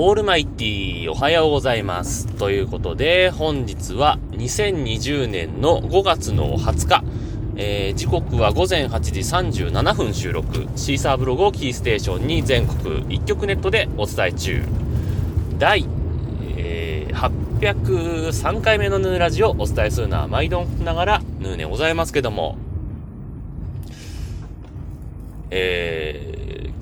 オールマイティーおはようございます。ということで、本日は2020年の5月の20日、えー、時刻は午前8時37分収録、シーサーブログをキーステーションに全国一曲ネットでお伝え中。第、えー、803回目のヌーラジオをお伝えするのは毎度ながらヌーネございますけども、えー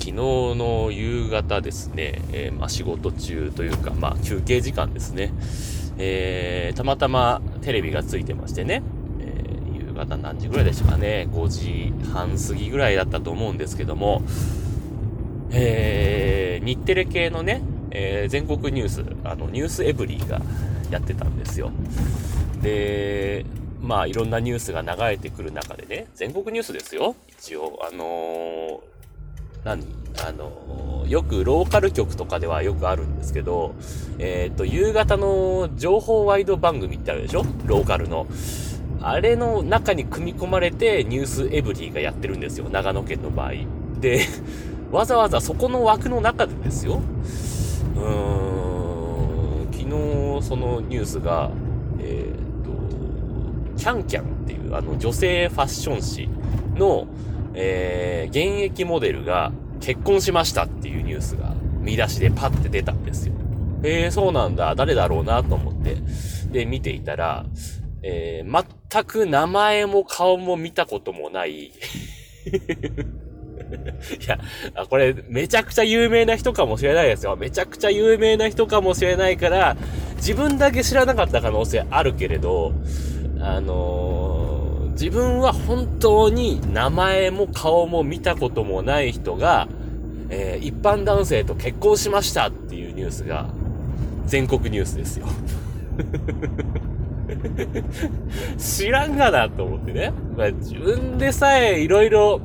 昨日の夕方ですね、えー、まあ、仕事中というか、まあ、休憩時間ですね、えー、たまたまテレビがついてましてね、えー、夕方何時ぐらいでしたかね、5時半過ぎぐらいだったと思うんですけども、え、日テレ系のね、え、全国ニュース、あの、ニュースエブリーがやってたんですよ。で、まあいろんなニュースが流れてくる中でね、全国ニュースですよ。一応、あのー何？あの、よくローカル局とかではよくあるんですけど、えっ、ー、と、夕方の情報ワイド番組ってあるでしょ？ローカルの。あれの中に組み込まれてニュースエブリーがやってるんですよ。長野県の場合。で、わざわざそこの枠の中でですよ。うーん、昨日そのニュースが、えっ、ー、と、キャンキャンっていうあの女性ファッション誌の、えー、現役モデルが結婚しましたっていうニュースが見出しでパッて出たんですよ。えー、そうなんだ。誰だろうなと思って。で、見ていたら、えー、全く名前も顔も見たこともない いや、これ、めちゃくちゃ有名な人かもしれないですよ。めちゃくちゃ有名な人かもしれないから、自分だけ知らなかった可能性あるけれど、あのー自分は本当に名前も顔も見たこともない人が、えー、一般男性と結婚しましたっていうニュースが全国ニュースですよ。知らんがなと思ってね。まあ、自分でさえいろいろ、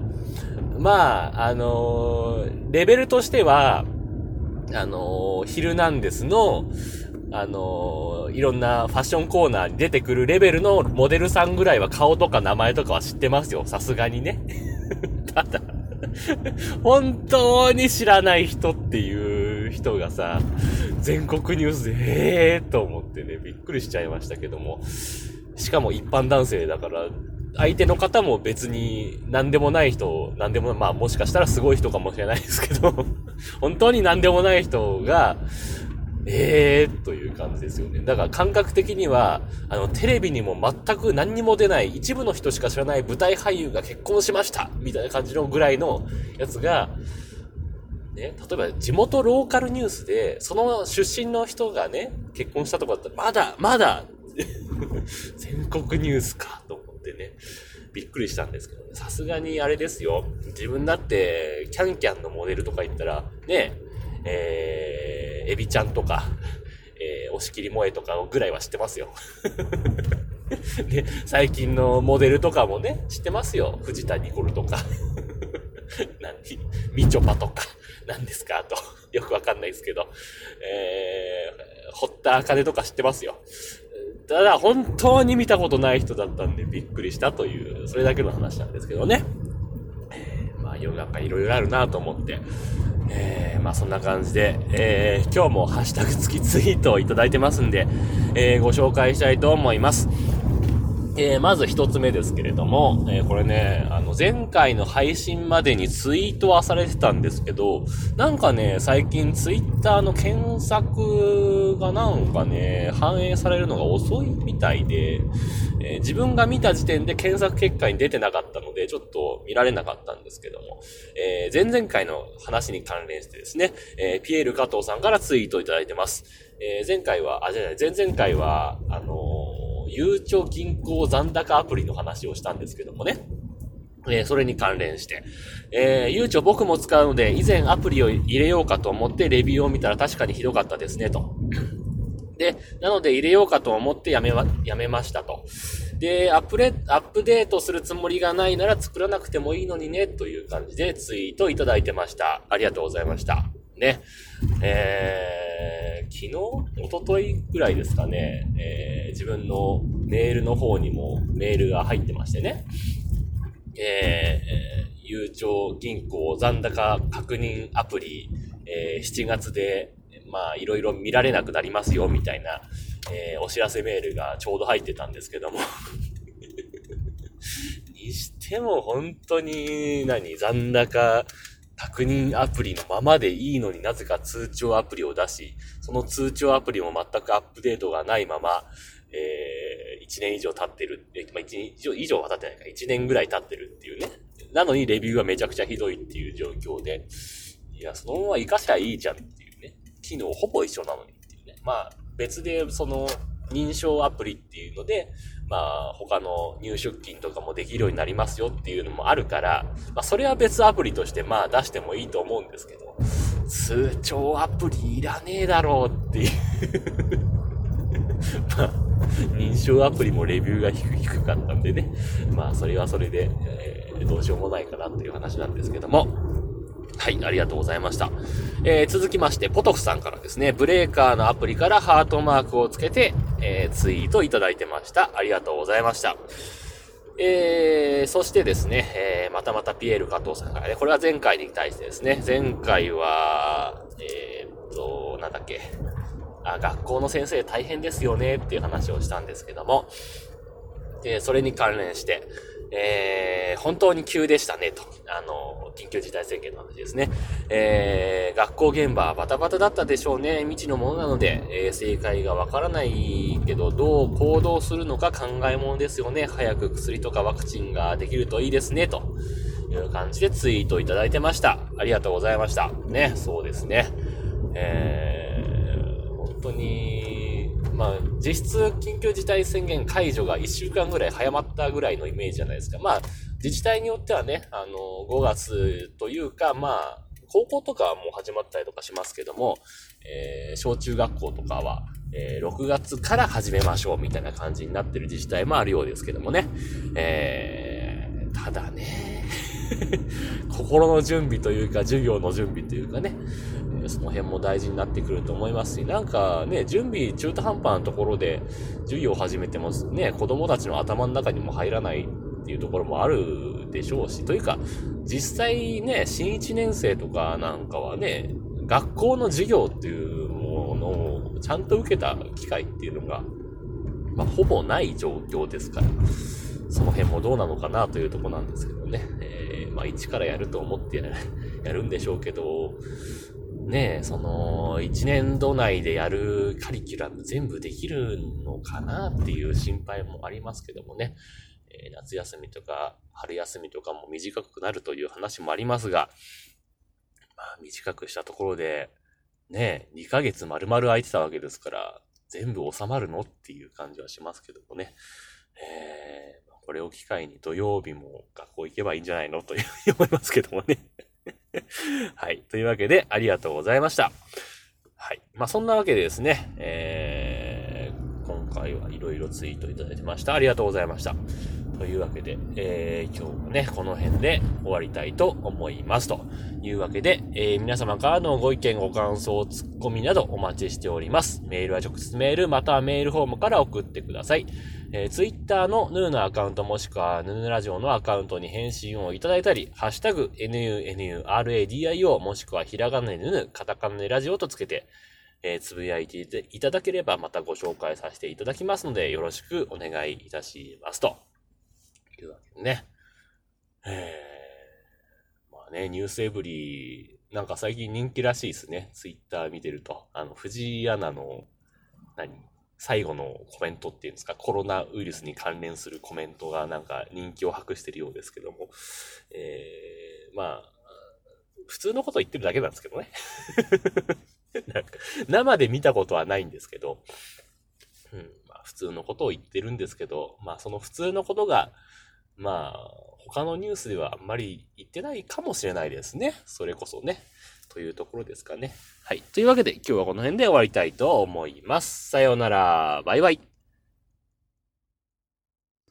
まあ、あのー、レベルとしては、あのー、ヒルナンデスの、あのー、いろんなファッションコーナーに出てくるレベルのモデルさんぐらいは顔とか名前とかは知ってますよ。さすがにね。ただ本当に知らない人っていう人がさ、全国ニュースで、ええーと思ってね、びっくりしちゃいましたけども。しかも一般男性だから、相手の方も別に何でもない人、何でも、まあもしかしたらすごい人かもしれないですけど、本当に何でもない人が、ええー、という感じですよね。だから感覚的には、あの、テレビにも全く何にも出ない一部の人しか知らない舞台俳優が結婚しましたみたいな感じのぐらいのやつが、ね、例えば地元ローカルニュースで、その出身の人がね、結婚したとかだったら、まだ、まだ 全国ニュースか、と思ってね、びっくりしたんですけどね。さすがにあれですよ。自分だって、キャンキャンのモデルとか言ったら、ね、えー、エビちゃんとか、えー、押し切り萌えとかぐらいは知ってますよ。で、最近のモデルとかもね、知ってますよ。藤田ニコルとか。何？みちょぱとか。何ですか？と。よくわかんないですけど。えー、堀田茜とか知ってますよ。ただ、本当に見たことない人だったんでびっくりしたという、それだけの話なんですけどね。世の中いろいろあるなと思って。えー、まあそんな感じで、えー、今日もハッシュタグ付きツイートをいただいてますんで、えー、ご紹介したいと思います。えー、まず一つ目ですけれども、えー、これね、あの、前回の配信までにツイートはされてたんですけど、なんかね、最近ツイッターの検索がなんかね、反映されるのが遅いみたいで、えー、自分が見た時点で検索結果に出てなかったので、ちょっと見られなかったんですけども、え前々回の話に関連してですね、えピエール加藤さんからツイートいただいてます。え前回は、あ、じゃない、前々回は、あのゆうちょ銀行残高アプリの話をしたんですけどもね。えー、それに関連して。えー、ゆうちょ僕も使うので、以前アプリを入れようかと思ってレビューを見たら確かにひどかったですね、と。で、なので入れようかと思ってやめま、やめましたと。で、アップレ、アップデートするつもりがないなら作らなくてもいいのにね、という感じでツイートいただいてました。ありがとうございました。ね。えー、昨日一昨日ぐらいですかね、えー、自分のメールの方にもメールが入ってましてね。えー、ゆうちょ銀行残高確認アプリ、えー、7月でまあ、いろいろ見られなくなりますよ、みたいな、えー、お知らせメールがちょうど入ってたんですけども にしても、本当に、何、残高、確認アプリのままでいいのになぜか通帳アプリを出し、その通帳アプリも全くアップデートがないまま、えー、1年以上経ってる、え、まあ、1年以上、以上は経ってないか、1年ぐらい経ってるっていうね。なのにレビューがめちゃくちゃひどいっていう状況で、いや、そのまま活かしゃいいじゃんっていうね。機能ほぼ一緒なのにっていうね。まあ、別でその認証アプリっていうので、まあ、他の入出金とかもできるようになりますよっていうのもあるから、まあ、それは別アプリとしてまあ出してもいいと思うんですけど、通帳アプリいらねえだろうっていう まあ、認証アプリもレビューが低かったんでね。まあ、それはそれで、えー、どうしようもないかなという話なんですけども。はい、ありがとうございました。えー、続きまして、ポトフさんからですね、ブレーカーのアプリからハートマークをつけて、えー、ツイートいただいてました。ありがとうございました。えー、そしてですね、えー、またまたピエール加藤さんからね、これは前回に対してですね、前回は、えー、っと、なんだっけ、あ、学校の先生大変ですよねっていう話をしたんですけども、で、それに関連して、えー、本当に急でしたね、と。あの、緊急事態宣言の話ですね。えー、学校現場バタバタだったでしょうね。未知のものなので、えー、正解がわからないけど、どう行動するのか考えものですよね。早く薬とかワクチンができるといいですね、という感じでツイートいただいてました。ありがとうございました。ね、そうですね。えー、本当に、まあ、実質緊急事態宣言解除が1週間ぐらい早まったぐらいのイメージじゃないですか。まあ、自治体によってはね、あの、5月というか、まあ、高校とかはもう始まったりとかしますけども、えー、小中学校とかは、えー、6月から始めましょうみたいな感じになってる自治体もあるようですけどもね。えー、ただね、心の準備というか、授業の準備というかね、その辺も大事になってくると思いますし、なんかね、準備中途半端なところで授業を始めてもね、子供たちの頭の中にも入らないっていうところもあるでしょうし、というか、実際ね、新1年生とかなんかはね、学校の授業っていうものをちゃんと受けた機会っていうのが、まあ、ほぼない状況ですから、その辺もどうなのかなというとこなんですけどね。えー、まあ、一からやると思ってやる んでしょうけど、ねえ、その、一年度内でやるカリキュラム全部できるのかなっていう心配もありますけどもね。えー、夏休みとか春休みとかも短くなるという話もありますが、まあ短くしたところで、ね、2ヶ月丸々空いてたわけですから、全部収まるのっていう感じはしますけどもね。えー、これを機会に土曜日も学校行けばいいんじゃないのというふうに思いますけどもね。はい。というわけで、ありがとうございました。はい。まあ、そんなわけでですね、えー、今回はいろいろツイートいただいてました。ありがとうございました。というわけで、えー、今日もね、この辺で終わりたいと思います。というわけで、えー、皆様からのご意見、ご感想、ツッコミなどお待ちしております。メールは直接メール、またはメールフォームから送ってください。えー、ツイッターのヌーのアカウントもしくはヌーラジオのアカウントに返信をいただいたり、ハッシュタグ NUNURADIO もしくはひらがなでヌヌ、カタカナでラジオとつけて、えー、つぶやいていただければまたご紹介させていただきますので、よろしくお願いいたしますとと。いうわけでね。えー、まあね、ニュースエブリー、なんか最近人気らしいですね。ツイッター見てると。あの、藤井アナの、何？最後のコメントっていうんですか、コロナウイルスに関連するコメントがなんか人気を博してるようですけども、えー、まあ、普通のこと言ってるだけなんですけどね。なんか生で見たことはないんですけど、うん、まあ普通のことを言ってるんですけど、まあその普通のことが、まあ他のニュースではあんまり言ってないかもしれないですね。それこそね。というところですかね。はい。というわけで今日はこの辺で終わりたいと思います。さようなら。バイバイ。